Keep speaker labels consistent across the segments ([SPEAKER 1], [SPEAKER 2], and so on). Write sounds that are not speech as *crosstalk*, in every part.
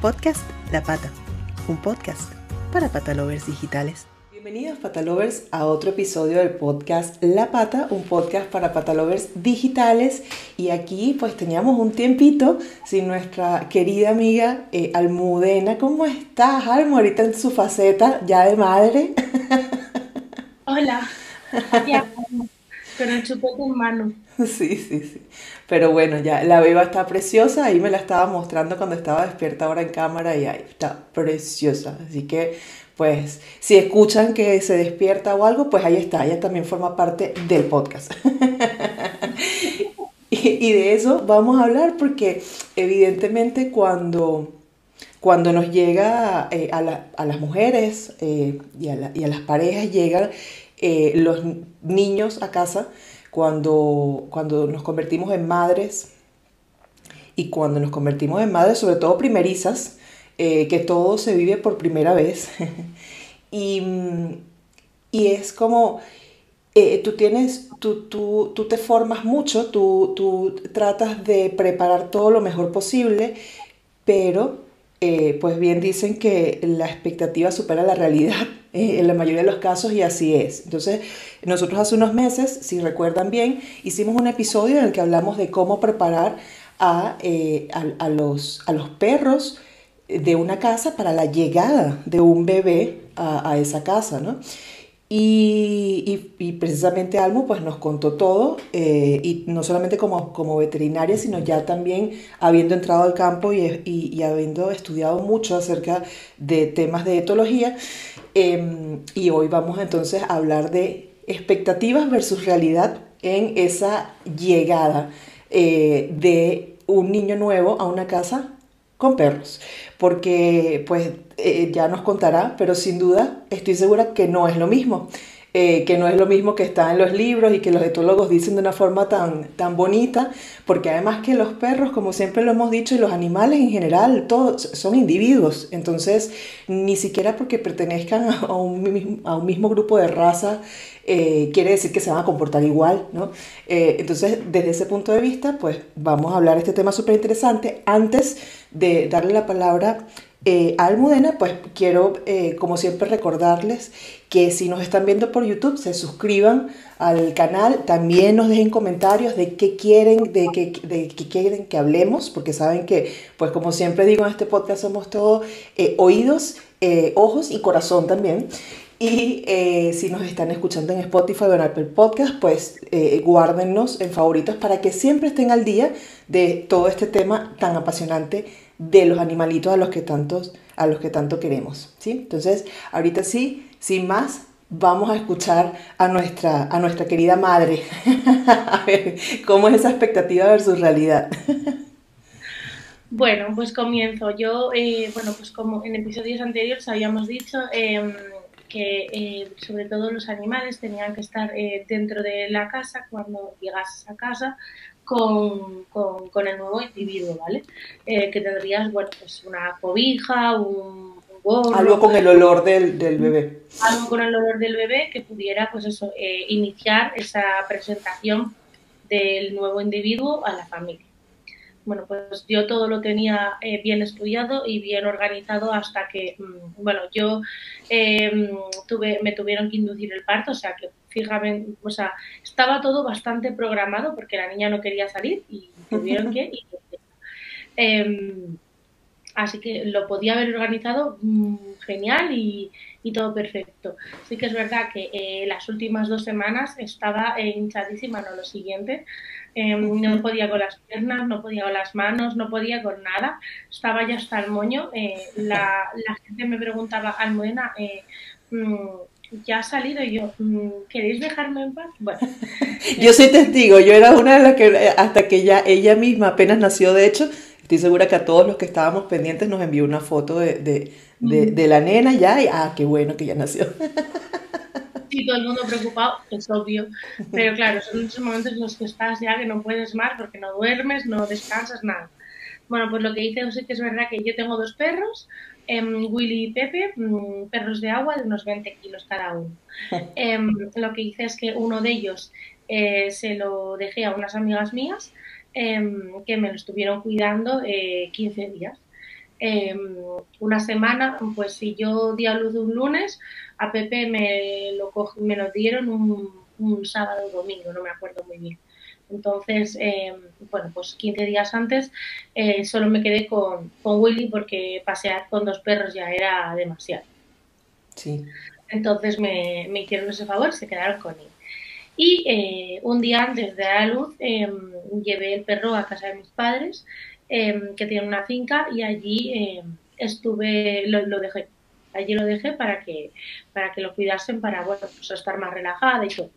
[SPEAKER 1] Podcast La Pata, un podcast para patalovers digitales. Bienvenidos patalovers a otro episodio del podcast La Pata, un podcast para patalovers digitales y aquí pues teníamos un tiempito sin nuestra querida amiga eh, Almudena. ¿Cómo estás Almu ahorita en su faceta ya de madre? *laughs*
[SPEAKER 2] Hola, ya, con el chupete en mano. *laughs*
[SPEAKER 1] Sí, sí, sí. Pero bueno, ya la beba está preciosa, ahí me la estaba mostrando cuando estaba despierta ahora en cámara y ahí está preciosa. Así que, pues, si escuchan que se despierta o algo, pues ahí está, ella también forma parte del podcast. *laughs* y, de eso vamos a hablar porque evidentemente cuando, cuando nos llega eh, a, las mujeres eh, y, a las parejas, llegan eh, los niños a casa, cuando, cuando nos convertimos en madres y cuando nos convertimos en madres, sobre todo primerizas, eh, que todo se vive por primera vez. *laughs* y, y, es como, eh, tú tienes, tú, tú, tú, te formas mucho, tú, tú tratas de preparar todo lo mejor posible, pero eh, pues bien dicen que la expectativa supera la realidad *laughs* eh, en la mayoría de los casos y así es. Entonces, nosotros hace unos meses, si recuerdan bien, hicimos un episodio en el que hablamos de cómo preparar a, eh, a, los, a los perros de una casa para la llegada de un bebé a, a esa casa, ¿no? Y, y, precisamente Almo pues nos contó todo, eh, y no solamente como, como veterinaria, sino ya también habiendo entrado al campo y, y habiendo estudiado mucho acerca de temas de etología. Em, y hoy vamos entonces a hablar de expectativas versus realidad en esa llegada eh, de un niño nuevo a una casa con perros, porque pues eh, ya nos contará, pero sin duda estoy segura que no es lo mismo. Eh, que no es lo mismo que está en los libros y que los etólogos dicen de una forma tan, tan bonita, porque además que los perros, como siempre lo hemos dicho, y los animales en general, todos son individuos, entonces ni siquiera porque pertenezcan a un, a un mismo grupo de raza eh, quiere decir que se van a comportar igual, ¿no? entonces, desde ese punto de vista, pues vamos a hablar de este tema súper interesante. Antes de darle la palabra eh, Almudena, pues quiero, eh, como siempre, recordarles que si nos están viendo por YouTube, se suscriban al canal, también nos dejen comentarios de qué quieren, de qué, de qué quieren que hablemos, porque saben que, pues como siempre digo en este podcast, somos todos eh, oídos, ojos y corazón también. Y si nos están escuchando en Spotify o en Apple Podcast, pues guárdennos en favoritos para que siempre estén al día de todo este tema tan apasionante de los animalitos a los que, tantos, a los que tanto queremos. ¿sí? Entonces, ahorita sí, sin más, vamos a escuchar a nuestra, a nuestra querida madre. *laughs* a ver, ¿cómo es esa expectativa versus realidad?
[SPEAKER 2] bueno, pues comienzo. Yo, eh, bueno, pues como en episodios anteriores habíamos dicho em, que eh, sobre todo los animales tenían que estar eh, dentro de la casa cuando llegas a casa con, con, el nuevo individuo, ¿vale? Eh, que tendrías, bueno, pues una cobija, un,
[SPEAKER 1] gorro. Algo con el olor del, del, bebé.
[SPEAKER 2] Algo con el olor del bebé que pudiera, pues eso, eh, iniciar esa presentación del nuevo individuo a la familia. Bueno, pues yo todo lo tenía eh, bien estudiado y bien organizado hasta que, mm, bueno, yo tuve, me tuvieron que inducir el parto, o sea que fíjame, o sea, estaba todo bastante programado porque la niña no quería salir y tuvieron *laughs* que em, así que lo podía haber organizado mm, genial y, todo perfecto. Sí que es verdad que eh, las últimas dos semanas estaba hinchadísima, no lo siguiente. Em, no podía con las piernas, no podía con las manos, no podía con nada. Estaba ya hasta el moño. Eh, la, gente me preguntaba, Almudena, eh, mm, ya ha salido y yo, mm, ¿queréis dejarme en paz? Bueno. *laughs*
[SPEAKER 1] yo soy testigo, yo era una de las que hasta que ya ella misma apenas nació, de hecho, estoy segura que a todos los que estábamos pendientes nos envió una foto de, de, de, la nena ya y, ah, qué bueno que ya nació. *laughs*
[SPEAKER 2] Sí, todo el mundo preocupado, es obvio, pero claro, son esos momentos en los que estás ya que no puedes más porque no duermes, no descansas, nada. Bueno, pues lo que hice sí que es verdad que yo tengo dos perros, em, Willy y Pepe, mm, perros de agua de unos 20 kilos cada uno. *laughs* Em, lo que hice es que uno de ellos eh, se lo dejé a unas amigas mías em, que me lo estuvieron cuidando 15 eh, días. una semana, pues si yo di a luz un lunes, a Pepe me lo, me lo dieron un, un sábado o domingo, no me acuerdo muy bien. Entonces, em, bueno, pues 15 días antes eh, solo me quedé con, con, Willy porque pasear con dos perros ya era demasiado.
[SPEAKER 1] Sí.
[SPEAKER 2] Entonces me, me hicieron ese favor, se quedaron con él. Y eh, un día antes de dar a luz em, llevé el perro a casa de mis padres, em, que tienen una finca, y allí estuve, lo, lo, dejé. Allí lo dejé para que, para que lo cuidasen, para bueno, pues estar más relajada y todo.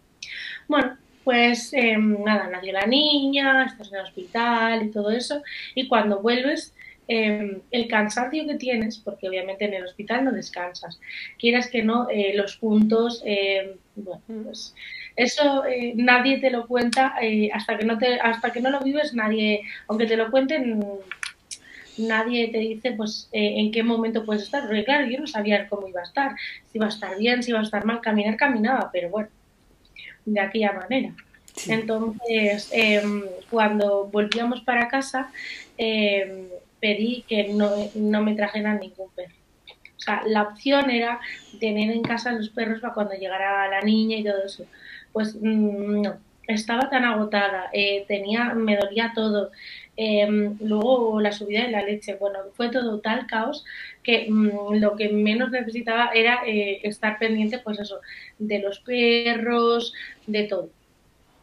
[SPEAKER 2] Bueno, pues em, nada, nació la niña, estás en el hospital y todo eso, y cuando vuelves, em, el cansancio que tienes, porque obviamente en el hospital no descansas, quieras que no, eh, los puntos, em, bueno, mm. pues eso eh, nadie te lo cuenta eh, hasta que no te, hasta que no lo vives, nadie, aunque te lo cuenten, nadie te dice pues en qué momento puedes estar, porque claro, yo no sabía cómo iba a estar, si iba a estar bien, si iba a estar mal, caminar caminaba, pero bueno de aquella manera. Entonces, em, cuando volvíamos para casa, em, pedí que no, no, me trajeran ningún perro. O sea, la opción era tener en casa los perros para cuando llegara la niña y todo eso. Pues mm, no, estaba tan agotada, eh, tenía, me dolía todo. Em, luego la subida de la leche, bueno, fue todo tal caos que mm, lo que menos necesitaba era eh, estar pendiente, pues eso, de los perros, de todo.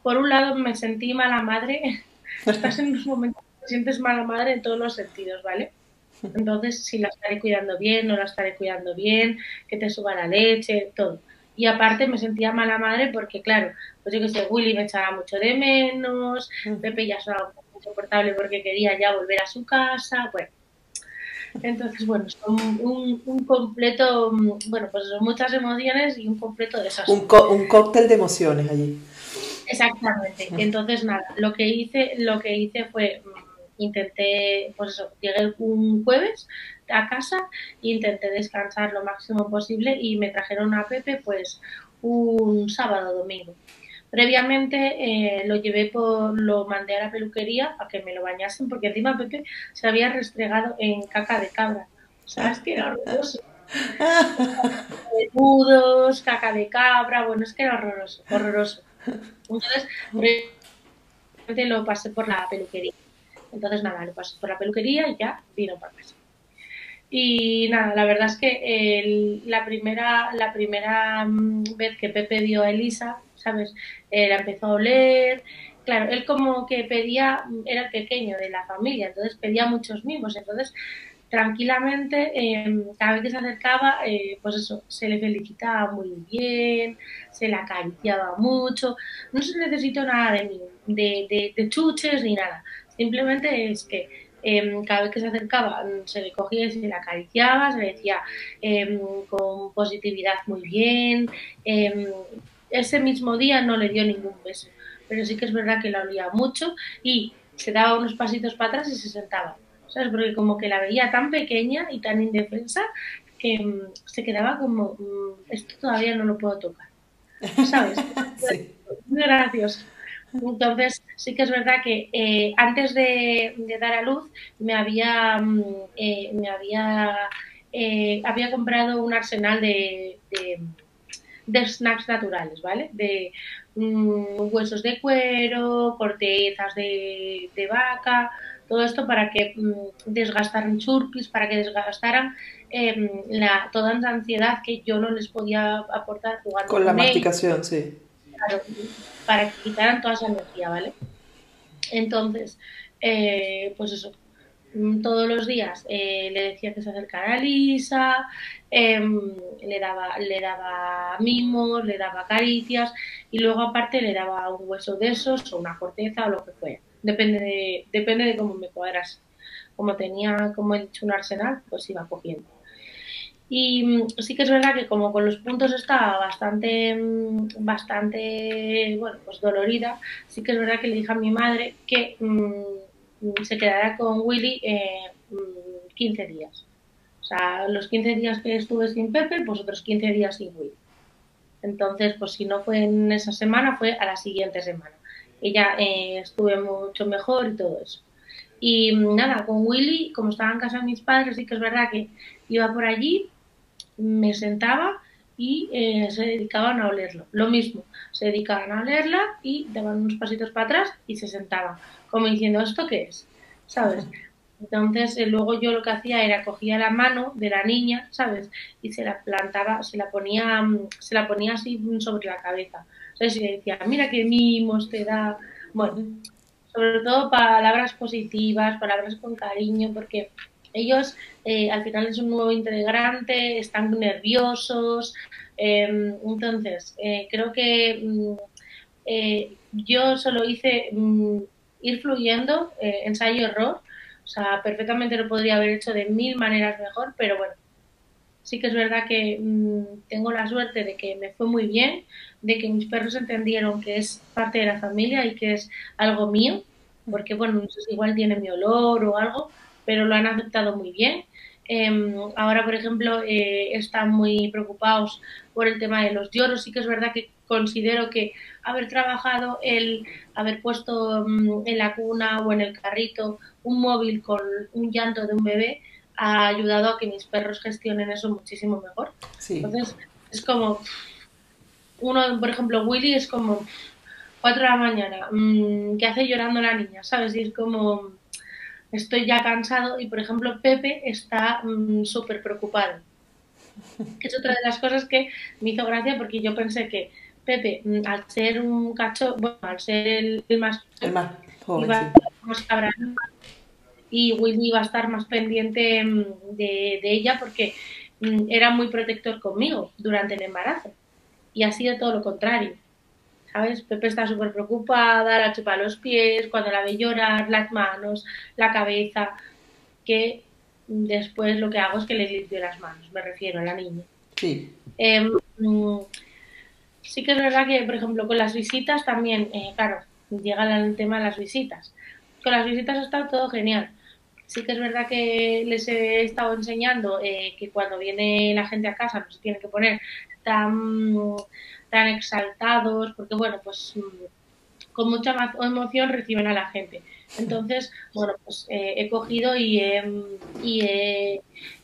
[SPEAKER 2] Por un lado me sentí mala madre, *laughs* estás en unos momentos que te sientes mala madre en todos los sentidos, ¿vale? Entonces, si la estaré cuidando bien, no la estaré cuidando bien, que te suba la leche, todo. Y aparte me sentía mala madre porque, claro, pues yo que sé, Willy me echaba mucho de menos, Pepe ya estaba insoportable porque quería ya volver a su casa, bueno. Entonces, bueno, son un, un completo, bueno, pues son muchas emociones y un completo desastre.
[SPEAKER 1] Un, un cóctel de emociones allí.
[SPEAKER 2] Exactamente. Entonces, nada, lo que hice, lo que hice fue mm, intenté, pues eso, llegué un jueves a casa intenté descansar lo máximo posible y me trajeron a Pepe pues un sábado domingo. Previamente eh, lo llevé por, lo mandé a la peluquería a que me lo bañasen porque encima Pepe se había restregado en caca de cabra. ¿Sabes que era horroroso? Nudos, caca de cabra, bueno, es que era horroroso, horroroso. Entonces, lo pasé por la peluquería. Entonces, nada, lo pasé por la peluquería y ya vino para casa. Y nada, la verdad es que la primera, la primera mm, vez que Pepe vio a Elisa, ¿sabes? La empezó a oler. Claro, él como que pedía, era el pequeño de la familia, entonces pedía muchos mimos. Entonces, tranquilamente, em, cada vez que se acercaba, eh, pues eso, se le felicitaba muy bien, se le acariciaba mucho. No se necesitó nada de, de, de chuches ni nada. Simplemente es que Em, cada vez que se acercaba mm, se le cogía y se le acariciaba, se le decía em, con positividad muy bien. Ese mismo día no le dio ningún beso, pero sí que es verdad que la olía mucho y se daba unos pasitos para atrás y se sentaba. ¿Sabes? Porque como que la veía tan pequeña y tan indefensa que se quedaba como, mm, esto todavía no lo puedo tocar. ¿Sabes? *laughs* Muy gracioso. Entonces, sí que es verdad que eh, antes de, dar a luz me había, mm, eh, me había, eh, había comprado un arsenal de, de, snacks naturales, ¿vale? De mm, huesos de cuero, cortezas de, vaca, todo esto para que mm, desgastaran churpis, para que desgastaran em, la, toda esa ansiedad que yo no les podía aportar
[SPEAKER 1] jugando con, la masticación, sí.
[SPEAKER 2] Claro, para que quitaran toda esa energía, ¿vale? Entonces, eh, pues eso, todos los días eh, le decía que se acercara a Lisa, em, le, daba, le daba mimos, le daba caricias y luego aparte le daba un hueso de esos o una corteza o lo que fuera. Depende de, depende de cómo me cuadras. Como tenía, como he dicho, un arsenal, pues iba cogiendo. Y mm, sí que es verdad que como con los puntos estaba bastante, mm, bastante, bueno, pues dolorida, sí que es verdad que le dije a mi madre que mm, se quedara con Willy eh, 15 días. O sea, los 15 días que estuve sin Pepe, pues otros 15 días sin Willy. Entonces, pues si no fue en esa semana, fue a la siguiente semana. Ya eh, estuve mucho mejor y todo eso. Y nada, con Willy, como estaba en casa de mis padres, sí que es verdad que iba por allí, me sentaba y eh, se dedicaban a olerlo. Lo mismo, se dedicaban a olerla y daban unos pasitos para atrás y se sentaban, como diciendo, ¿esto qué es? ¿Sabes? Entonces, eh, luego yo lo que hacía era cogía la mano de la niña, ¿sabes? Y se la plantaba, se la ponía, mm, se la ponía así sobre la cabeza. ¿Sabes? Y le decía, mira qué mimos te da. Bueno, sobre todo palabras positivas, palabras con cariño, porque ellos eh, al final es un nuevo integrante, están nerviosos. Em, entonces, eh, creo que mm, yo solo hice mm, ir fluyendo, ensayo-error, o sea, perfectamente lo podría haber hecho de mil maneras mejor, pero bueno, sí que es verdad que mmm, tengo la suerte de que me fue muy bien, de que mis perros entendieron que es parte de la familia y que es algo mío, porque bueno, igual tiene mi olor o algo, pero lo han aceptado muy bien. Eh, ahora, por ejemplo, eh, están muy preocupados por el tema de los lloros. Sí que es verdad que considero que haber trabajado el haber puesto mm, en la cuna o en el carrito un móvil con un llanto de un bebé ha ayudado a que mis perros gestionen eso muchísimo mejor. Entonces, es como, uno, por ejemplo, Willy es como 4 de la mañana, mmm, ¿qué hace llorando la niña? ¿Sabes? Y es como, estoy ya cansado y, por ejemplo, Pepe está mm, súper preocupado. *laughs* Es otra de las cosas que me hizo gracia porque yo pensé que Pepe, mm, al ser un cacho, bueno, al ser el, más,
[SPEAKER 1] el más joven,
[SPEAKER 2] y Willy iba a estar más pendiente mm, de, ella porque mm, era muy protector conmigo durante el embarazo. Y ha sido todo lo contrario. ¿Sabes? Pepe está súper preocupada, la chupa los pies, cuando la ve llorar, las manos, la cabeza, que después lo que hago es que le limpio las manos, me refiero a la niña.
[SPEAKER 1] Sí.
[SPEAKER 2] Em, sí que es verdad que, por ejemplo, con las visitas también, eh, claro, llega el tema de las visitas. Con las visitas está todo genial Sí que es verdad que les he estado enseñando eh, que cuando viene la gente a casa no se tiene que poner tan, tan exaltados, porque bueno, pues mm, con mucha emoción reciben a la gente. Entonces, bueno, pues eh, he cogido y, y,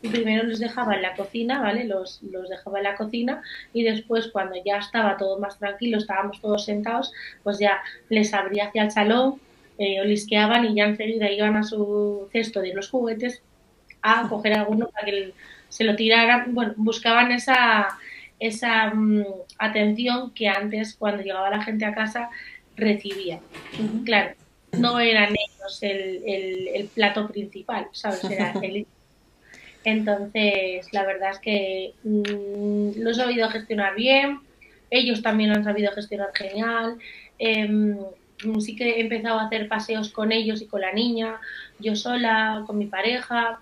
[SPEAKER 2] primero los dejaba en la cocina, ¿vale? Los, los dejaba en la cocina y después cuando ya estaba todo más tranquilo, estábamos todos sentados, pues ya les abría hacia el salón, eh, olisqueaban y ya enseguida iban a su cesto de los juguetes a coger alguno para que se lo tiraran. Bueno, buscaban esa, esa mm, atención que antes, cuando llegaba la gente a casa, recibía. Claro, no eran ellos el, el, plato principal, ¿sabes? Era *laughs* el... Entonces, la verdad es que mm, lo he sabido gestionar bien, ellos también lo han sabido gestionar genial. Mm, sí que he empezado a hacer paseos con ellos y con la niña, yo sola, con mi pareja.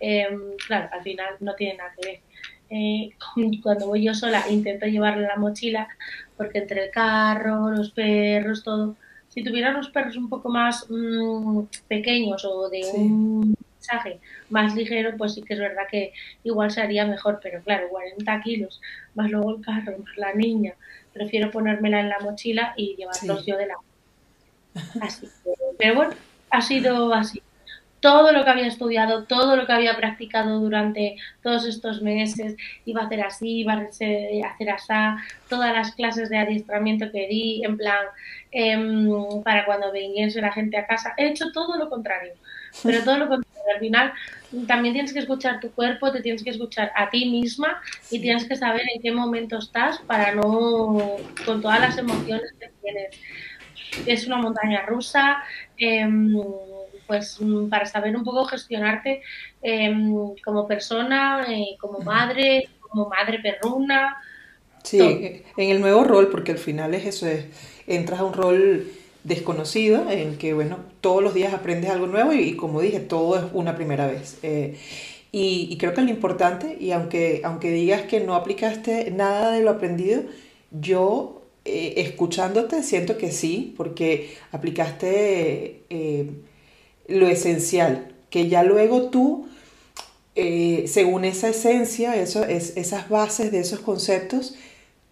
[SPEAKER 2] Em, claro, al final no tiene nada que ver. Eh, *laughs* cuando voy yo sola intento llevarle la mochila porque entre el carro, los perros, todo. Si tuviera los perros un poco más mm, pequeños o de un mensaje más ligero, pues sí que es verdad que igual sería mejor, pero claro, 40 kilos, más luego el carro, más la niña, prefiero ponérmela en la mochila y llevarlos yo de la Así. Pero bueno, ha sido así. Todo lo que había estudiado, todo lo que había practicado durante todos estos meses, iba a hacer así, iba a hacer así, todas las clases de adiestramiento que di, en plan, em, para cuando viniese la gente a casa, he hecho todo lo contrario. Pero todo lo contrario. Al final, también tienes que escuchar tu cuerpo, te tienes que escuchar a ti misma y tienes que saber en qué momento estás para no, con todas las emociones que tienes es una montaña rusa, em, pues para saber un poco gestionarte em, como persona, eh, como madre, como madre perruna.
[SPEAKER 1] Sí, en el nuevo rol, porque al final es eso, es, entras a un rol desconocido en que, bueno, todos los días aprendes algo nuevo y, como dije, todo es una primera vez. Eh, y, y, creo que lo importante, y aunque, aunque digas que no aplicaste nada de lo aprendido, yo eh, escuchándote siento que sí, porque aplicaste eh, lo esencial, que ya luego tú, eh, según esa esencia, eso, es, esas bases de esos conceptos,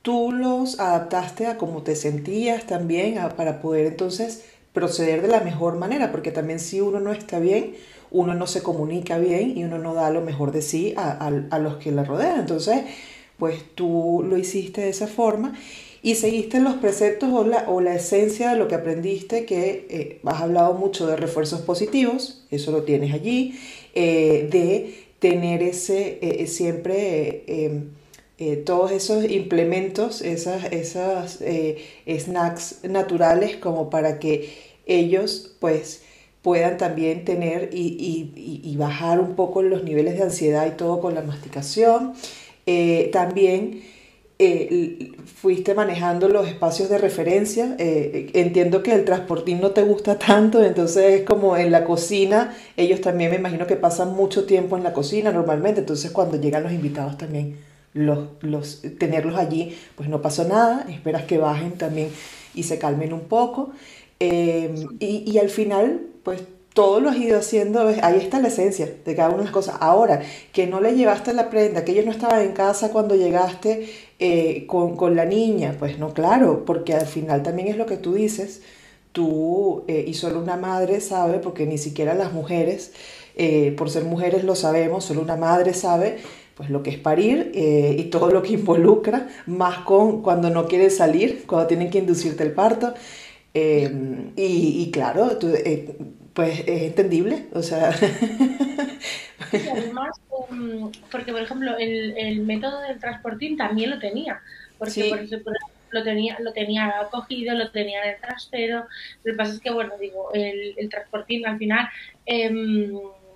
[SPEAKER 1] tú los adaptaste a cómo te sentías también para poder entonces proceder de la mejor manera, porque también si uno no está bien, uno no se comunica bien y uno no da lo mejor de sí a, los que la rodean. Entonces, pues tú lo hiciste de esa forma y seguiste los preceptos o la, o la esencia de lo que aprendiste, que eh, has hablado mucho de refuerzos positivos, eso lo tienes allí, eh, de tener ese eh, siempre em, todos esos implementos, esas, esas snacks naturales como para que ellos pues puedan también tener y, bajar un poco los niveles de ansiedad y todo con la masticación. también fuiste manejando los espacios de referencia. Eh, entiendo que el transportín no te gusta tanto, entonces es como en la cocina, ellos también me imagino que pasan mucho tiempo en la cocina normalmente, entonces cuando llegan los invitados también los, los, tenerlos allí, pues no pasó nada, esperas que bajen también y se calmen un poco. Eh, y, y al final, pues todo lo has ido haciendo, ahí está la esencia de cada una de las cosas. Ahora, que no le llevaste la prenda, que ellos no estaban en casa cuando llegaste eh, con, la niña, pues no, claro, porque al final también es lo que tú dices, tú eh, y solo una madre sabe, porque ni siquiera las mujeres, eh, por ser mujeres lo sabemos, solo una madre sabe pues lo que es parir y todo lo que involucra, más con cuando no quieres salir, cuando tienen que inducirte el parto. y, y, claro, tú, pues es entendible, o sea...
[SPEAKER 2] además, um, porque por ejemplo, el, el, método del transportín también lo tenía, porque por lo tenía, lo tenía cogido, lo tenía en el trastero, lo que pasa es que, bueno, digo, el, el transportín al final... Eh,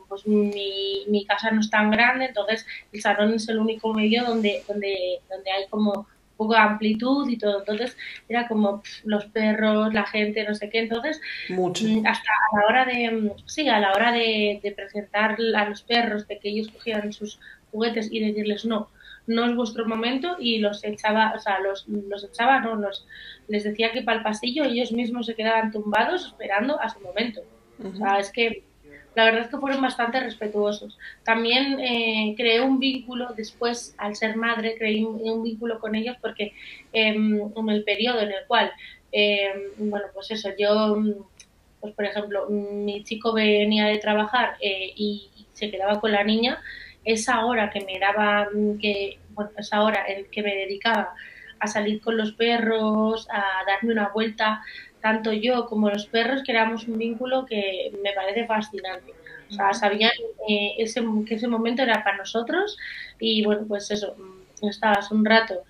[SPEAKER 2] pues mi, mi, casa no es tan grande, entonces el salón es el único medio donde, donde, donde hay como poco de amplitud y todo. Entonces era como los perros, la gente, no sé qué. Entonces, mm, hasta a la hora de, mm, sí, a la hora de, presentar a los perros, de que ellos cogieran sus juguetes y decirles no, no es vuestro momento y los echaba, o sea, los, los echaba, no, los, les decía que para el pasillo ellos mismos se quedaban tumbados esperando a su momento. O sea, es que la verdad es que fueron bastante respetuosos. También eh, creé un vínculo después, al ser madre, creé un, vínculo con ellos porque em, en el periodo en el cual, em, bueno, pues eso, yo, pues por ejemplo, mi chico venía de trabajar eh, y, se quedaba con la niña, esa hora que me daba, que, bueno, esa hora en que me dedicaba a salir con los perros, a darme una vuelta, tanto yo como los perros creamos un vínculo que me parece fascinante. O sea, sabían eh, ese, que ese momento era para nosotros y bueno, pues eso, mm, estabas un rato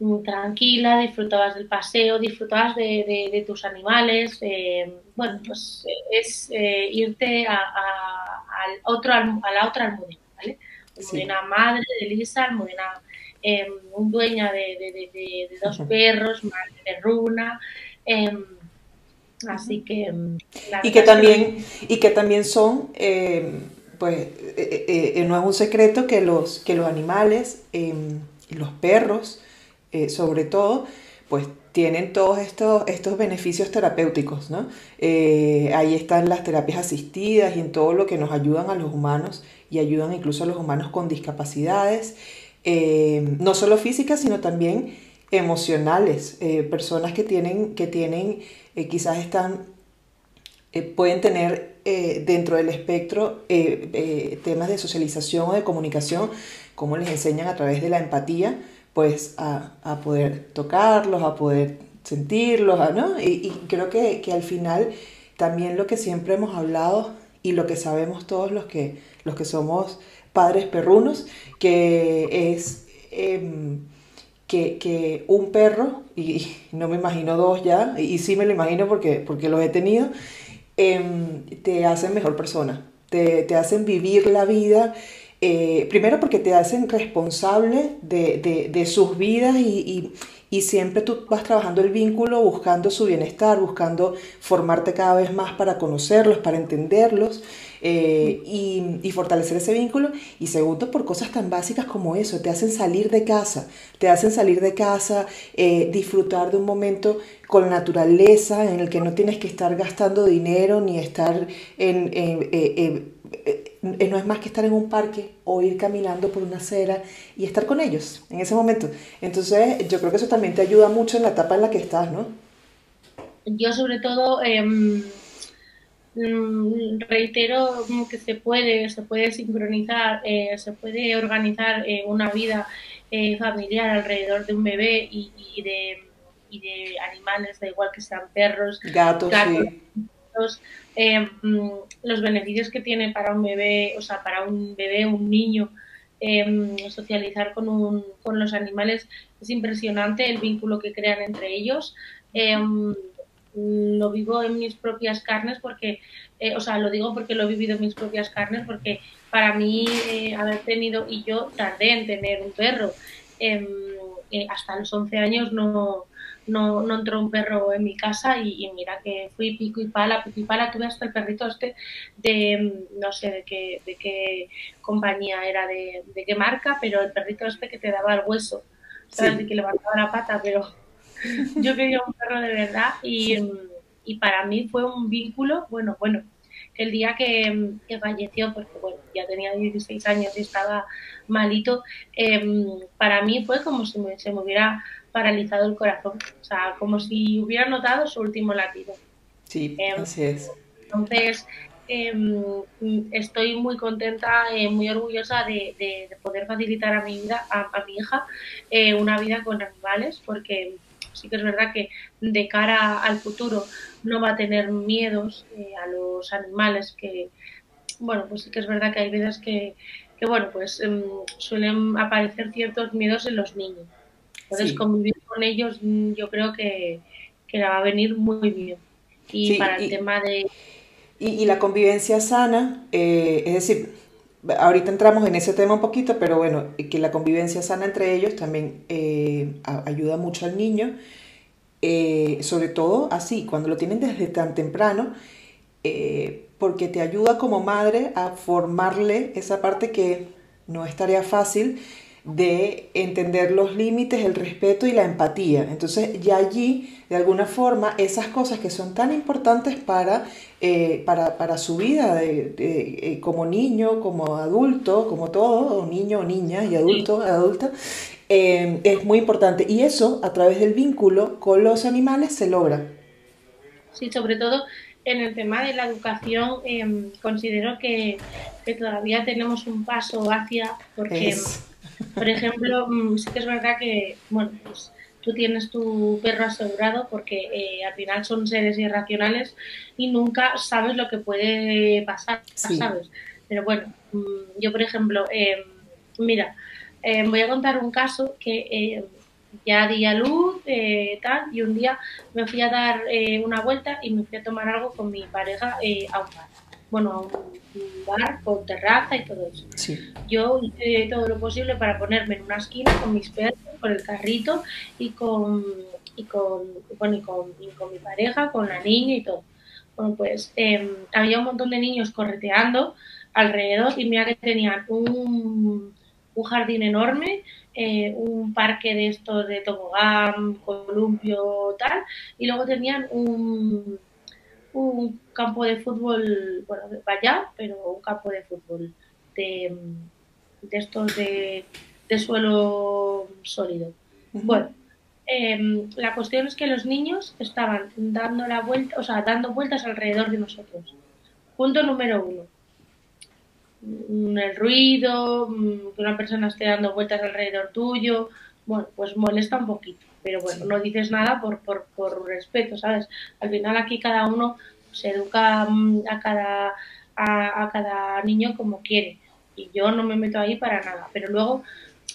[SPEAKER 2] mm, tranquila, disfrutabas del paseo, disfrutabas de, tus animales. Eh, bueno, pues eh, es irte a, otro, a la otra almudena, ¿vale? Almudena madre de Lisa, almudena dueña de, dos perros, madre de Runa, Em, así que... Em,
[SPEAKER 1] y que, también, y que también son, em, pues, eh, eh, eh, no es un secreto que los, que los animales, los perros, sobre todo, pues tienen todos estos, estos beneficios terapéuticos, ¿no? ahí están las terapias asistidas y en todo lo que nos ayudan a los humanos y ayudan incluso a los humanos con discapacidades, no solo físicas, sino también emocionales, eh, personas que tienen, que tienen eh, quizás están, eh, pueden tener dentro del espectro temas de socialización o de comunicación, como les enseñan a través de la empatía, pues a, poder tocarlos, a poder sentirlos, ¿no? Y, creo que, al final también lo que siempre hemos hablado y lo que sabemos todos los que, los que somos padres perrunos, que es em, que, un perro, y no me imagino dos ya, y sí me lo imagino porque, porque los he tenido, em, te hacen mejor persona, te, hacen vivir la vida. Eh, primero porque te hacen responsable de, sus vidas y, y, siempre tú vas trabajando el vínculo, buscando su bienestar, buscando formarte cada vez más para conocerlos, para entenderlos. Eh, y, fortalecer ese vínculo. Y segundo, por cosas tan básicas como eso, te hacen salir de casa, te hacen salir de casa, eh, disfrutar de un momento con naturaleza en el que no tienes que estar gastando dinero ni estar en... Eh, no es más que estar en un parque o ir caminando por una acera y estar con ellos en ese momento. Entonces yo creo que eso también te ayuda mucho en la etapa en la que estás, ¿no?
[SPEAKER 2] yo sobre todo mm, reitero que se puede, se puede sincronizar, eh, se puede organizar eh, una vida eh, familiar alrededor de un bebé y, de, y, de, animales, da igual que sean perros,
[SPEAKER 1] gatos,
[SPEAKER 2] em, los beneficios que tiene para un bebé, o sea, para un bebé, un niño, em, socializar con, un, con los animales es impresionante el vínculo que crean entre ellos. Em, lo vivo en mis propias carnes porque, eh, o sea, lo digo porque lo he vivido en mis propias carnes porque para mí eh, haber tenido, y yo tardé en tener un perro, em, eh, hasta los 11 años no, no, no, entró un perro en mi casa y, mira que fui pico y pala, pico y pala, tuve hasta el perrito este de, em, no sé de qué, de qué compañía era, de, de qué marca, pero el perrito este que te daba el hueso, ¿sabes? De que levantaba la pata, pero yo quería un perro de verdad y, y, para mí fue un vínculo, bueno, bueno, el día que, falleció, porque bueno, ya tenía 16 años y estaba malito, em, para mí fue como si se me hubiera paralizado el corazón, o sea, como si hubiera notado su último latido.
[SPEAKER 1] Sí, em, así es.
[SPEAKER 2] Entonces, em, estoy muy contenta, eh, muy orgullosa de, de, poder facilitar a mi vida, a, a mi hija, eh, una vida con animales, porque sí que es verdad que de cara al futuro no va a tener miedos eh, a los animales que, bueno, pues sí que es verdad que hay veces que, que bueno, pues em, suelen aparecer ciertos miedos en los niños. Entonces, convivir con ellos mm, yo creo que, que la va a venir muy bien. Y para el tema de...
[SPEAKER 1] Y, la convivencia sana, eh, es decir, ahorita entramos en ese tema un poquito, pero bueno, que la convivencia sana entre ellos también eh, ayuda mucho al niño, eh, sobre todo así, cuando lo tienen desde tan temprano, eh, porque te ayuda como madre a formarle esa parte que no es tarea fácil de entender los límites, el respeto y la empatía. Entonces ya allí, de alguna forma, esas cosas que son tan importantes para, eh, para, su vida de, eh, como niño, como adulto, como todo, o niño o niña y adulto, adulta, eh, es muy importante. Y eso, a través del vínculo con los animales, se logra.
[SPEAKER 2] Sí, sobre todo en el tema de la educación, em, considero que, que, todavía tenemos un paso hacia, porque... Por ejemplo, mm, sí que es verdad que, bueno, pues tú tienes tu perro asegurado porque eh, al final son seres irracionales y nunca sabes lo que puede pasar, ¿sabes? Pero bueno, mm, yo por ejemplo, em, mira, em, voy a contar un caso que em, ya di a luz, eh, tal, y un día me fui a dar eh, una vuelta y me fui a tomar algo con mi pareja a un bar. Bueno, a un bar con terraza y todo eso. Yo hice todo lo posible para ponerme en una esquina con mis perros, con el carrito y con, y con, bueno, y con, con mi pareja, con la niña y todo. Bueno, pues em, había un montón de niños correteando alrededor y mira que tenían un, un jardín enorme, eh, un parque de estos de tobogán, columpio, tal, y luego tenían un, un campo de fútbol, bueno, vaya, pero un campo de fútbol de, de estos de, suelo sólido. Bueno, em, la cuestión es que los niños estaban dando la vuelta, o sea, dando vueltas alrededor de nosotros. Punto número uno. Mm, el ruido, mm, que una persona esté dando vueltas alrededor tuyo, bueno, pues molesta un poquito pero bueno, no dices nada por, por, por respeto, ¿sabes? Al final aquí cada uno se educa mm, a cada, a, cada niño como quiere y yo no me meto ahí para nada, pero luego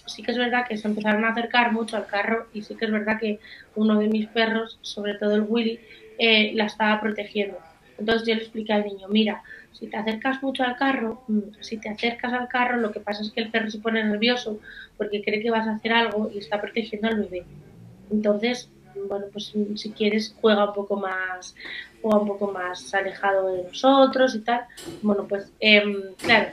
[SPEAKER 2] sí que es verdad que se empezaron a acercar mucho al carro y sí que es verdad que uno de mis perros, sobre todo el Willy, eh, la estaba protegiendo. Entonces yo le expliqué al niño, mira, si te acercas mucho al carro, mm, si te acercas al carro, lo que pasa es que el perro se pone nervioso porque cree que vas a hacer algo y está protegiendo al bebé. Entonces, bueno, pues si quieres juega un poco más, juega un poco más alejado de nosotros y tal. Bueno, pues em, claro,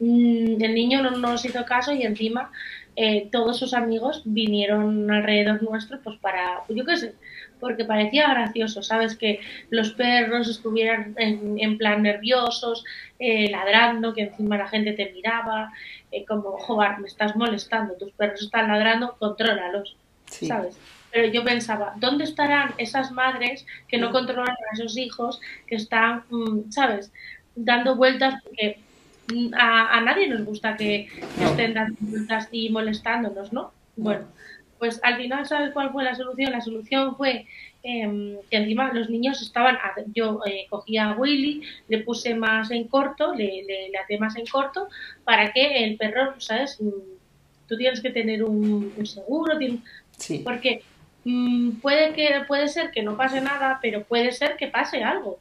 [SPEAKER 2] mm, el niño no nos hizo caso y encima eh, todos sus amigos vinieron alrededor nuestro, pues para, yo qué sé, porque parecía gracioso, ¿sabes? Que los perros estuvieran en, plan nerviosos, eh, ladrando, que encima la gente te miraba, eh, como, joder, me estás molestando, tus perros están ladrando, contrólalos. ¿Sabes? pero yo pensaba, ¿dónde estarán esas madres que no controlan a esos hijos, que están, mm, ¿sabes?, dando vueltas, porque mm, a, nadie nos gusta que, estén dando vueltas y molestándonos, ¿no? Bueno, pues al final, ¿sabes cuál fue la solución? La solución fue em, que encima los niños estaban, yo eh, cogía a Willy, le puse más en corto, le, le, le más en corto, para que el perro, ¿sabes? Mm, tú tienes que tener un, seguro, sí. porque mm, puede, que, puede ser que no pase nada, pero puede ser que pase algo.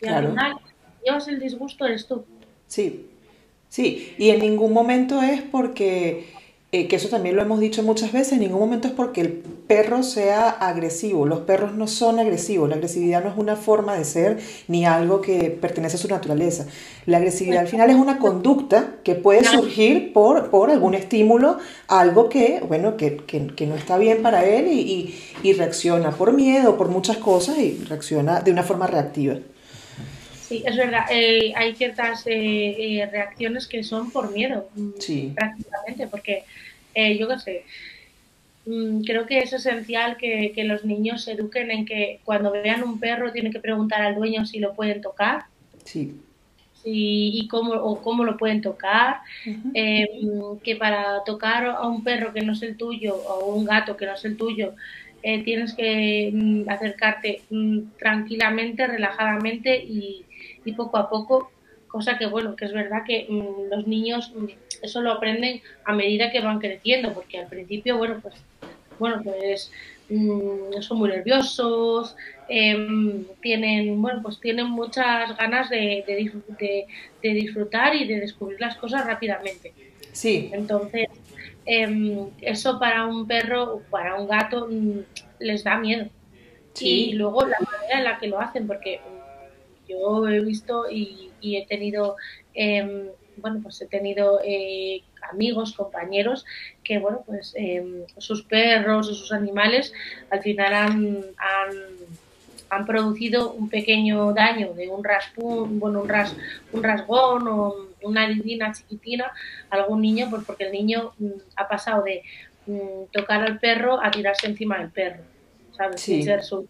[SPEAKER 2] Y al final, llevas el disgusto eres tú.
[SPEAKER 1] Sí, sí, y en ningún momento es porque eh, que eso también lo hemos dicho muchas veces, en ningún momento es porque el perro sea agresivo. Los perros no son agresivos. La agresividad no es una forma de ser ni algo que pertenece a su naturaleza. La agresividad al final es una conducta que puede surgir por, por algún estímulo, algo que, bueno, que, que, no está bien para él y, y, reacciona por miedo, por muchas cosas y reacciona de una forma reactiva.
[SPEAKER 2] Sí, es verdad. Eh, hay ciertas eh, eh, reacciones que son por miedo, mm, prácticamente, porque yo qué sé, mm, creo que es esencial que, los niños se eduquen en que cuando vean un perro tienen que preguntar al dueño si lo pueden tocar. Sí. y cómo, o cómo lo pueden tocar, que para tocar a un perro que no es el tuyo o un gato que no es el tuyo, tienes que mm, acercarte tranquilamente, relajadamente y, y poco a poco, cosa que bueno, que es verdad que mm, los niños mm, eso lo aprenden a medida que van creciendo, porque al principio, bueno, pues, bueno, pues mm, son muy nerviosos, em, tienen, bueno, pues tienen muchas ganas de, de, de, disfrutar y de descubrir las cosas rápidamente. Sí. Entonces, em, eso para un perro o para un gato les da miedo. Y luego la manera en la que lo hacen, porque yo he visto y, he tenido, em, bueno, pues he tenido eh, amigos, compañeros que, bueno, pues em, sus perros o sus animales al final han, han, producido un pequeño daño de un raspón, bueno, un, ras, un rasgón o una heridina chiquitina a algún niño, pues porque el niño mm, ha pasado de mm, tocar al perro a tirarse encima del perro, ¿sabes? Sin ser su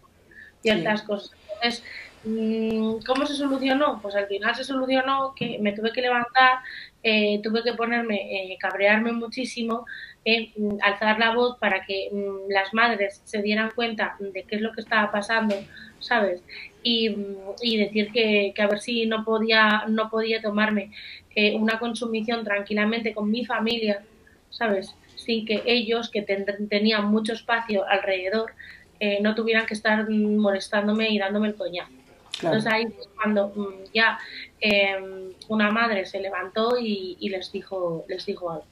[SPEAKER 2] ciertas cosas. Entonces, Mm, ¿Cómo se solucionó? Pues al final se solucionó que me tuve que levantar, eh, tuve que ponerme, eh, cabrearme muchísimo, eh, alzar la voz para que mm, las madres se dieran cuenta de qué es lo que estaba pasando, ¿sabes? Y, decir que, a ver si no podía, no podía tomarme una consumición tranquilamente con mi familia, ¿sabes? Sin que ellos, que tenían mucho espacio alrededor, no tuvieran que estar molestándome y dándome el coñazo. Entonces ahí es cuando mm, ya em, una madre se levantó y, les dijo les dijo algo.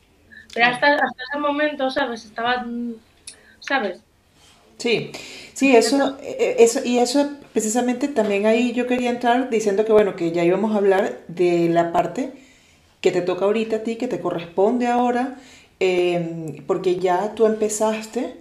[SPEAKER 2] Pero hasta, hasta ese momento, ¿sabes? Estaba, mm, ¿sabes?
[SPEAKER 1] Sí, sí, eso, e, e, eso, y eso precisamente también ahí yo quería entrar diciendo que bueno, que ya íbamos a hablar de la parte que te toca ahorita a ti, que te corresponde ahora, em, porque ya tú empezaste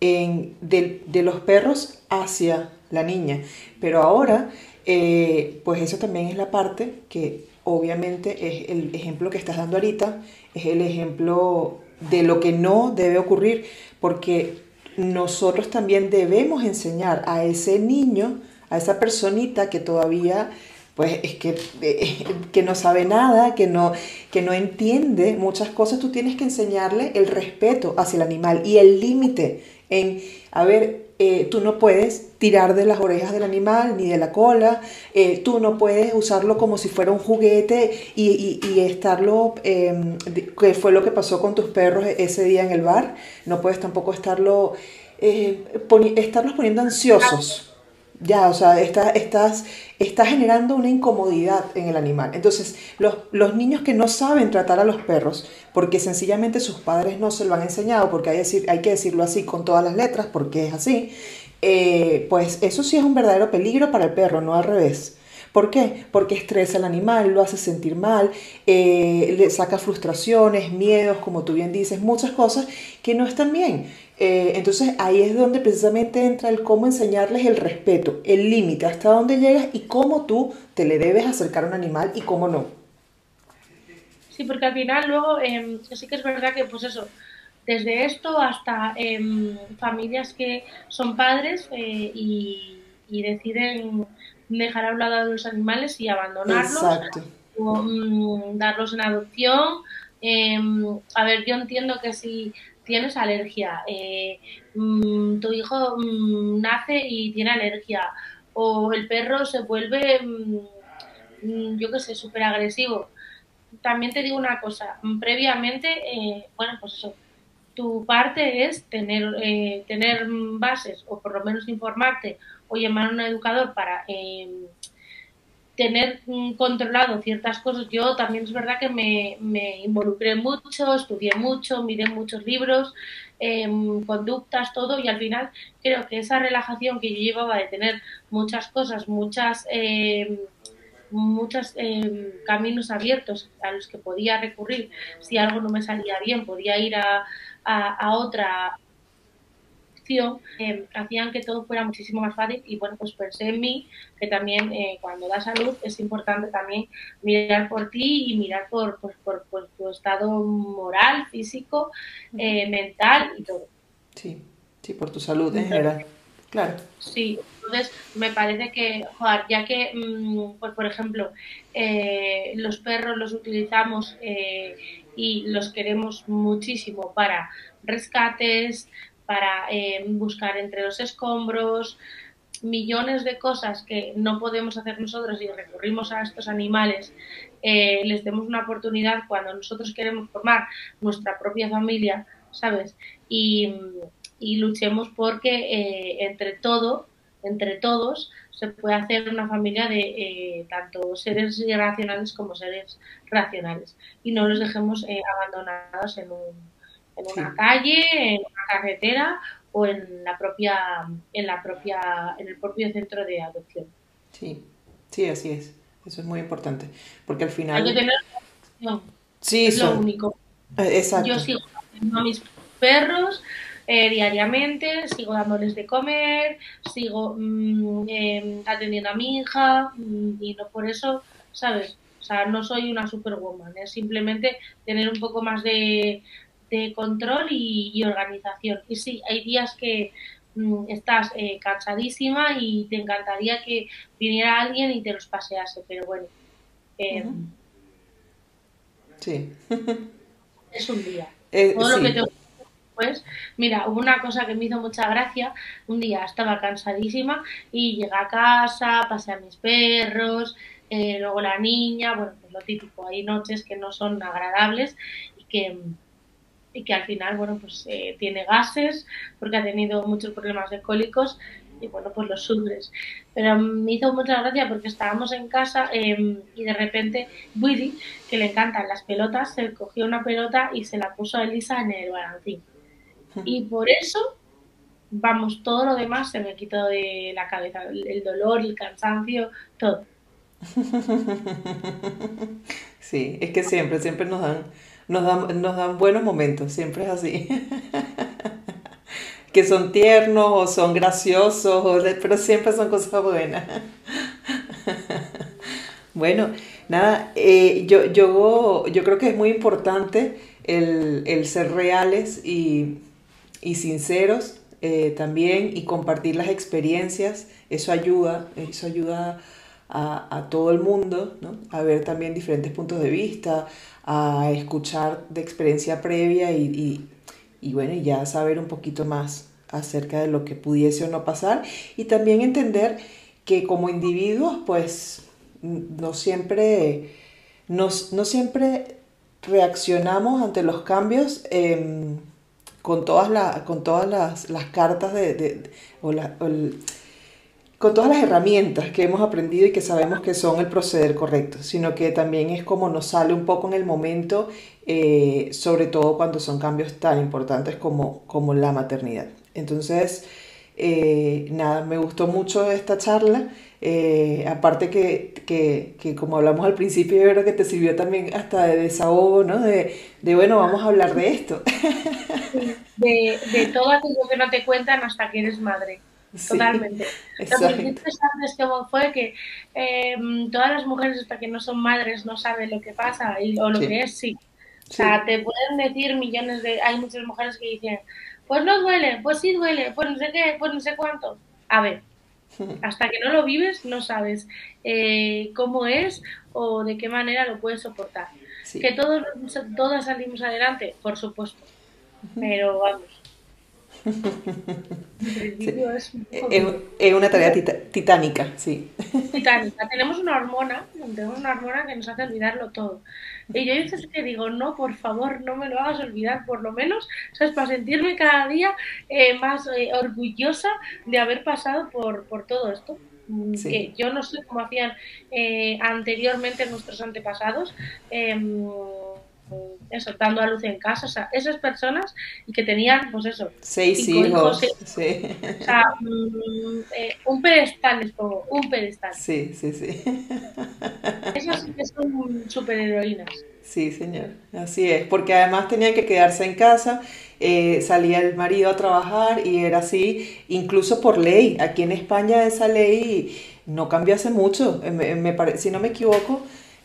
[SPEAKER 1] en, de, de los perros hacia la niña. Pero ahora, eh, pues eso también es la parte que obviamente es el ejemplo que estás dando ahorita, es el ejemplo de lo que no debe ocurrir, porque nosotros también debemos enseñar a ese niño, a esa personita que todavía pues es que, eh, que no sabe nada, que no, que no entiende muchas cosas, tú tienes que enseñarle el respeto hacia el animal y el límite en, a ver, eh, tú no puedes tirar de las orejas del animal ni de la cola, eh, tú no puedes usarlo como si fuera un juguete y, y, estarlo, em, que fue lo que pasó con tus perros ese día en el bar, no puedes tampoco estarlo, eh, estarlos poniendo ansiosos. Ya, o sea, está, generando una incomodidad en el animal. Entonces, los, los, niños que no saben tratar a los perros, porque sencillamente sus padres no se lo han enseñado, porque hay, decir, hay que decirlo así con todas las letras, porque es así, eh, pues eso sí es un verdadero peligro para el perro, no al revés. ¿Por qué? Porque estresa al animal, lo hace sentir mal, eh, le saca frustraciones, miedos, como tú bien dices, muchas cosas que no están bien. Eh, entonces ahí es donde precisamente entra el cómo enseñarles el respeto, el límite, hasta dónde llegas y cómo tú te le debes acercar a un animal y cómo no.
[SPEAKER 2] Sí, porque al final luego em, sí que es verdad que pues eso, desde esto hasta em, familias que son padres eh, y, deciden dejar a un lado a los animales y abandonarlos o mm, darlos en adopción. Em, a ver, yo entiendo que si tienes alergia, eh, mm, tu hijo mm, nace y tiene alergia, o el perro se vuelve, yo qué sé, súper agresivo. También te digo una cosa, previamente, eh, bueno, pues tu parte es tener, eh, tener bases o por lo menos informarte o llamar a un educador para eh, tener controlado ciertas cosas. Yo también es verdad que me, me involucré mucho, estudié mucho, miré muchos libros, em, conductas, todo y al final creo que esa relajación que yo llevaba de tener muchas cosas, muchas... Em, muchos em, caminos abiertos a los que podía recurrir si algo no me salía bien, podía ir a, a, otra eh, hacían que todo fuera muchísimo más fácil y bueno, pues pensé en mí, que también eh, cuando da salud es importante también mirar por ti y mirar por, pues, por, tu estado moral, físico, eh, mental y todo.
[SPEAKER 1] Sí, sí, por tu salud en general. Claro.
[SPEAKER 2] Sí, entonces me parece que, joder, ya que, mm, pues por ejemplo, los perros los utilizamos y los queremos muchísimo para rescates, para eh, buscar entre los escombros, millones de cosas que no podemos hacer nosotros y recurrimos a estos animales, eh, les demos una oportunidad cuando nosotros queremos formar nuestra propia familia, ¿sabes? Y, luchemos porque eh, entre todo, entre todos, se puede hacer una familia de eh, tanto seres irracionales como seres racionales y no los dejemos abandonados en, en una calle, en una carretera o en la propia, en la propia, en el propio centro de adopción.
[SPEAKER 1] Sí, sí, así es. Eso es muy importante, porque al final.
[SPEAKER 2] Hay que tener Sí, es lo único.
[SPEAKER 1] Eh, exacto.
[SPEAKER 2] Yo sigo a mis perros eh, diariamente, sigo dándoles de comer, sigo mm, em, atendiendo a mi hija mm, y no por eso, ¿sabes? O sea, no soy una superwoman, es simplemente tener un poco más de, control y, organización. Y sí, hay días que mm, estás eh, cansadísima y te encantaría que viniera alguien y te los pasease, pero bueno. Em,
[SPEAKER 1] sí. *laughs*
[SPEAKER 2] es un día. Eh, Todo lo que te pues, mira, hubo una cosa que me hizo mucha gracia. Un día estaba cansadísima y llegué a casa, pasé a mis perros, eh, luego la niña, bueno, pues lo típico. Hay noches que no son agradables y que, y que al final, bueno, pues eh, tiene gases porque ha tenido muchos problemas de cólicos y bueno, pues los sufres. Pero me hizo mucha gracia porque estábamos en casa em, y de repente Willy, que le encantan las pelotas, se cogió una pelota y se la puso a Elisa en el balancín. Y por eso, vamos, todo lo demás se me quitó de la cabeza, el dolor, el cansancio, todo. *laughs*
[SPEAKER 1] Sí, es que siempre, siempre nos dan, nos dan, nos dan buenos momentos, siempre es así. *laughs* que son tiernos o son graciosos, pero siempre son cosas buenas. *laughs* bueno, nada, eh, yo, yo, yo creo que es muy importante el, el ser reales y y sinceros eh, también y compartir las experiencias, eso ayuda, eso ayuda todo el mundo, ¿no? a ver también diferentes puntos de vista, a escuchar de experiencia previa y, y, bueno, ya saber un poquito más acerca de lo que pudiese o no pasar y también entender que como individuos pues no siempre, no, no siempre reaccionamos ante los cambios con todas, la, con todas las, las cartas de, o, la, con todas las herramientas que hemos aprendido y que sabemos que son el proceder correcto, sino que también es como nos sale un poco en el momento, eh, sobre todo cuando son cambios tan importantes como, como la maternidad. Entonces, eh, nada, me gustó mucho esta charla. Eh, aparte que, que, que, como hablamos al principio, yo creo que te sirvió también hasta de desahogo, ¿no? De, de bueno, vamos a hablar de esto.
[SPEAKER 2] De, de, todo aquello que no te cuentan hasta que eres madre. Totalmente. Lo que interesante es que fue que eh, todas las mujeres hasta que no son madres no saben lo que pasa y, o lo que es, sí. O sea, te pueden decir millones de... Hay muchas mujeres que dicen, pues no duele, pues sí duele, pues no sé qué, pues no sé cuánto. A ver, *laughs* hasta que no lo vives no sabes eh, cómo es o de qué manera lo puedes soportar. Que todos, todas salimos adelante, por supuesto. Pero vamos,
[SPEAKER 1] es, una tarea titánica, sí.
[SPEAKER 2] Titánica. Tenemos una hormona, tenemos una hormona que nos hace olvidarlo todo. Y yo veces que digo, no, por favor, no me lo hagas olvidar, por lo menos, ¿sabes? Para sentirme cada día eh, más eh, orgullosa de haber pasado por, por todo esto. Mm, que yo no sé cómo hacían eh, anteriormente nuestros antepasados. Em, eso, dando a luz en casa, o sea, esas personas y que tenían, pues eso,
[SPEAKER 1] seis hijos,
[SPEAKER 2] sí. o sea, mm, eh, un pedestal les pongo, un pedestal.
[SPEAKER 1] Sí, sí, sí. *laughs*
[SPEAKER 2] Esas son superheroínas.
[SPEAKER 1] Sí, señor, así es, porque además tenían que quedarse en casa, eh, salía el marido a trabajar y era así, incluso por ley. Aquí en España esa ley no cambió hace mucho, me, me si no me equivoco,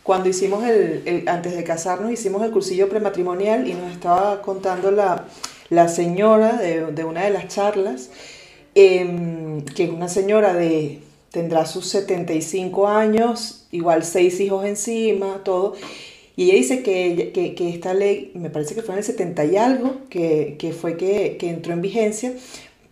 [SPEAKER 1] cuando hicimos el, antes de casarnos, hicimos el cursillo prematrimonial y nos estaba contando la, la señora de, de, una de las charlas, em, que es una señora de, tendrá sus 75 años, igual seis hijos encima, todo. Y ella dice que, que, que, esta ley, me parece que fue en el 70 y algo, que, que fue que, entró en vigencia,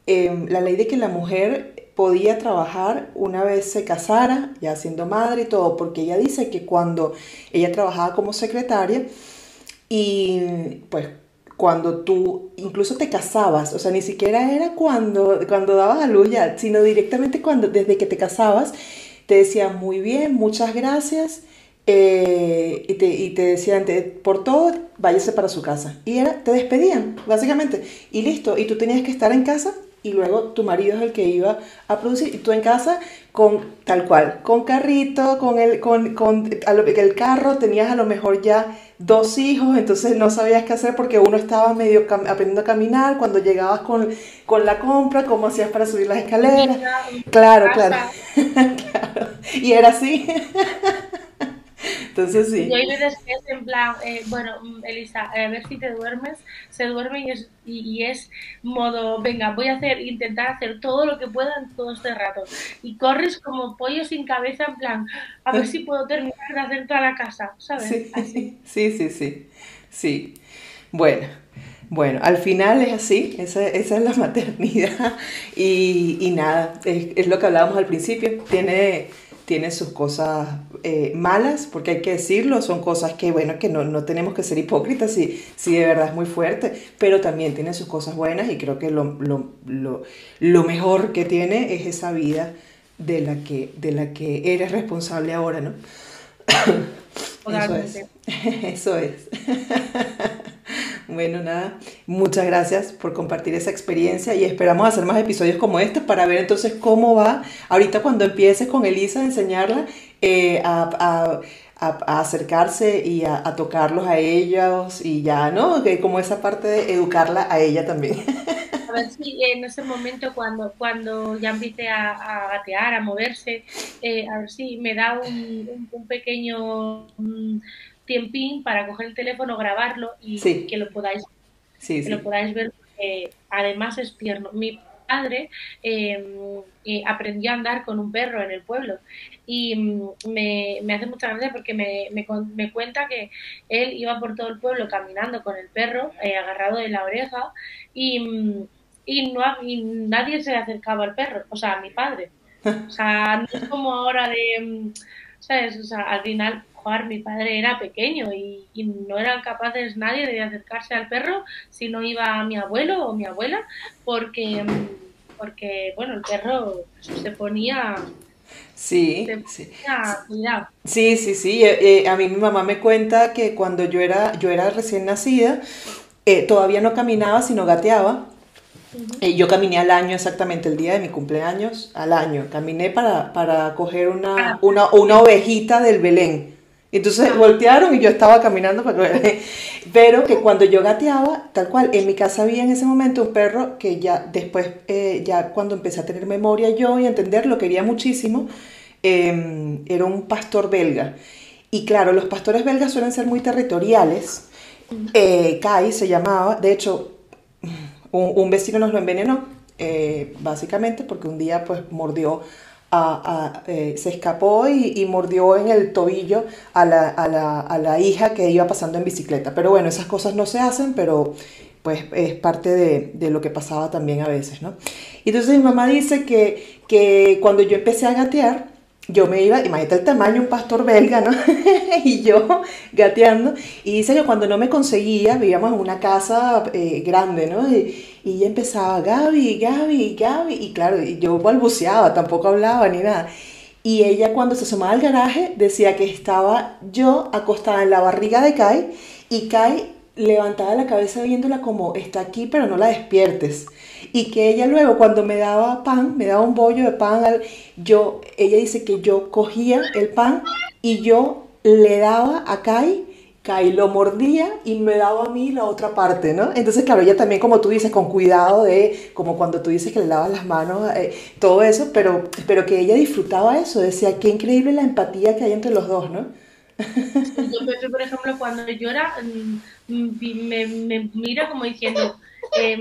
[SPEAKER 1] em, la ley de que la mujer podía trabajar una vez se casara, ya siendo madre y todo, porque ella dice que cuando ella trabajaba como secretaria y pues cuando tú incluso te casabas, o sea, ni siquiera era cuando, cuando dabas a luz ya, sino directamente cuando, desde que te casabas, te decían muy bien, muchas gracias, eh, y, te, y, te, decían por todo, váyase para su casa. Y era, te despedían, básicamente, y listo, y tú tenías que estar en casa y luego tu marido es el que iba a producir y tú en casa con tal cual, con carrito, con el, con, con el carro, tenías a lo mejor ya dos hijos, entonces no sabías qué hacer porque uno estaba medio aprendiendo a caminar, cuando llegabas con, con la compra, cómo hacías para subir las escaleras. Claro, claro. *laughs* claro. Y era así. *laughs* Entonces sí.
[SPEAKER 2] Y hay veces que es en plan, eh, bueno, Elisa, a ver si te duermes, se duerme y es, y, es modo, venga, voy a hacer, intentar hacer todo lo que pueda en todo este rato. Y corres como pollo sin cabeza, en plan, a ver si puedo terminar de hacer toda la casa, ¿sabes?
[SPEAKER 1] Sí, *laughs* sí, sí, sí, sí. Bueno, bueno, al final es así, esa, esa es la *laughs* maternidad y, y nada, es, es, lo que hablábamos al principio, tiene tiene sus cosas eh, malas, porque hay que decirlo, son cosas que, bueno, que no, no tenemos que ser hipócritas si, si de verdad es muy fuerte, pero también tiene sus cosas buenas y creo que lo, lo, lo, lo mejor que tiene es esa vida de la que, de la que eres responsable ahora, ¿no? *coughs* Eso es. *laughs* Eso es. *laughs* Bueno, nada, muchas gracias por compartir esa experiencia y esperamos hacer más episodios como este para ver entonces cómo va ahorita cuando empieces con Elisa a enseñarla eh, a, acercarse y a, tocarlos a ellos y ya, ¿no? Que como esa parte de educarla a ella también.
[SPEAKER 2] A ver si en ese momento cuando, cuando ya empiece a, gatear, a moverse, eh, a ver si me da un, un, pequeño tiempín para coger el teléfono, grabarlo y que lo podáis, Que lo podáis ver. además es tierno. Mi padre em, eh, aprendió a andar con un perro en el pueblo y mm, me, me, hace mucha gracia porque me, me, me, cuenta que él iba por todo el pueblo caminando con el perro eh, agarrado de la oreja y, mm, y, no, y nadie se le acercaba al perro, o sea, a mi padre. *laughs* O sea, no es como ahora de, mm, ¿sabes? O sea, al final mi padre era pequeño y, no eran capaces nadie de acercarse al perro si no iba mi abuelo o mi abuela, porque, porque bueno, el perro se ponía...
[SPEAKER 1] Sí,
[SPEAKER 2] sí. Cuidado.
[SPEAKER 1] sí, sí, sí. Eh, eh, a mí mi mamá me cuenta que cuando yo era, yo era recién nacida, eh, todavía no caminaba, sino gateaba. yo caminé al año exactamente, el día de mi cumpleaños, al año. Caminé para, para coger una, ah. una, una ovejita del Belén. Entonces voltearon y yo estaba caminando *laughs* Pero que cuando yo gateaba, tal cual, en mi casa había en ese momento un perro que ya después, eh, ya cuando empecé a tener memoria yo y a entender, lo quería muchísimo, em, era un pastor belga. Y claro, los pastores belgas suelen ser muy territoriales. Eh, Kai se llamaba, de hecho, un, vecino nos lo envenenó, eh, básicamente, porque un día pues mordió eh, se escapó y, mordió en el tobillo a la, hija que iba pasando en bicicleta. Pero bueno, esas cosas no se hacen, pero pues es parte de, lo que pasaba también a veces, ¿no? Entonces mi mamá dice que cuando yo empecé a gatear, yo me iba, imagínate el tamaño, un pastor belga, ¿no? *laughs* y yo gateando. Y dice que cuando no me conseguía, vivíamos en una casa eh, grande, ¿no? Y, y empezaba, Gaby, Gaby, Gaby. Y claro, yo balbuceaba, tampoco hablaba ni nada. Y ella cuando se asomaba al garaje decía que estaba yo acostada en la barriga de Kai y Kai levantaba la cabeza viéndola como está aquí, pero no la despiertes y que ella luego cuando me daba pan, me daba un bollo de pan, yo, ella dice que yo cogía el pan y yo le daba a Kai, Kai lo mordía y me daba a mí la otra parte, ¿no? Entonces, claro, ella también, como tú dices, con cuidado de, como cuando tú dices que le lavas las manos, eh, todo eso, pero, pero que ella disfrutaba eso, decía, qué increíble la empatía que hay entre los dos, ¿no?
[SPEAKER 2] Yo, por ejemplo, cuando llora, mm, mm, me, me mira como diciendo, eh,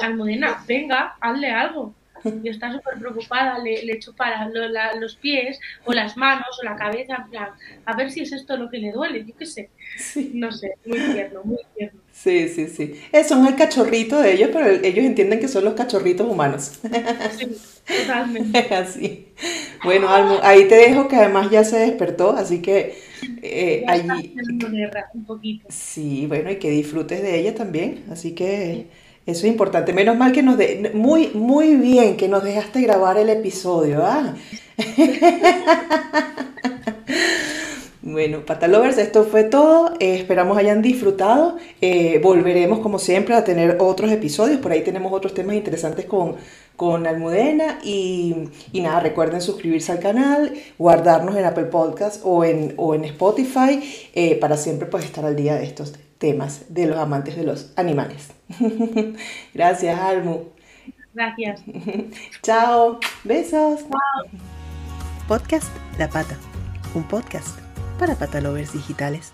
[SPEAKER 2] Almudena, venga, hazle algo. Y está súper preocupada, le, le echo para los pies o las manos o la cabeza, en plan, a ver si es esto lo que le duele, yo qué sé. No sé, muy tierno, muy tierno.
[SPEAKER 1] Sí, sí, sí. Eh, son el cachorrito de ellos, pero ellos entienden que son los cachorritos humanos.
[SPEAKER 2] Sí, totalmente. *laughs*
[SPEAKER 1] Así. Bueno, Almo, ahí te dejo que además ya se despertó, así que eh, allí...
[SPEAKER 2] Un poquito.
[SPEAKER 1] Sí, bueno, y que disfrutes de ella también, así que... Eso es importante. Menos mal que nos de, muy muy bien que nos dejaste grabar el episodio, ¿ah? *laughs* Bueno, Patalovers, esto fue todo. Eh, esperamos hayan disfrutado. Eh, volveremos, como siempre, a tener otros episodios. Por ahí tenemos otros temas interesantes con, con Almudena. Y, y nada, recuerden suscribirse al canal, guardarnos en Apple Podcast o en, o en Spotify eh, para siempre pues, estar al día de estos temas de los amantes de los animales. *laughs* Gracias, Almu.
[SPEAKER 2] Gracias. *laughs*
[SPEAKER 1] Chao. Besos.
[SPEAKER 2] Chao.
[SPEAKER 1] Podcast La Pata. Un podcast para patalovers digitales.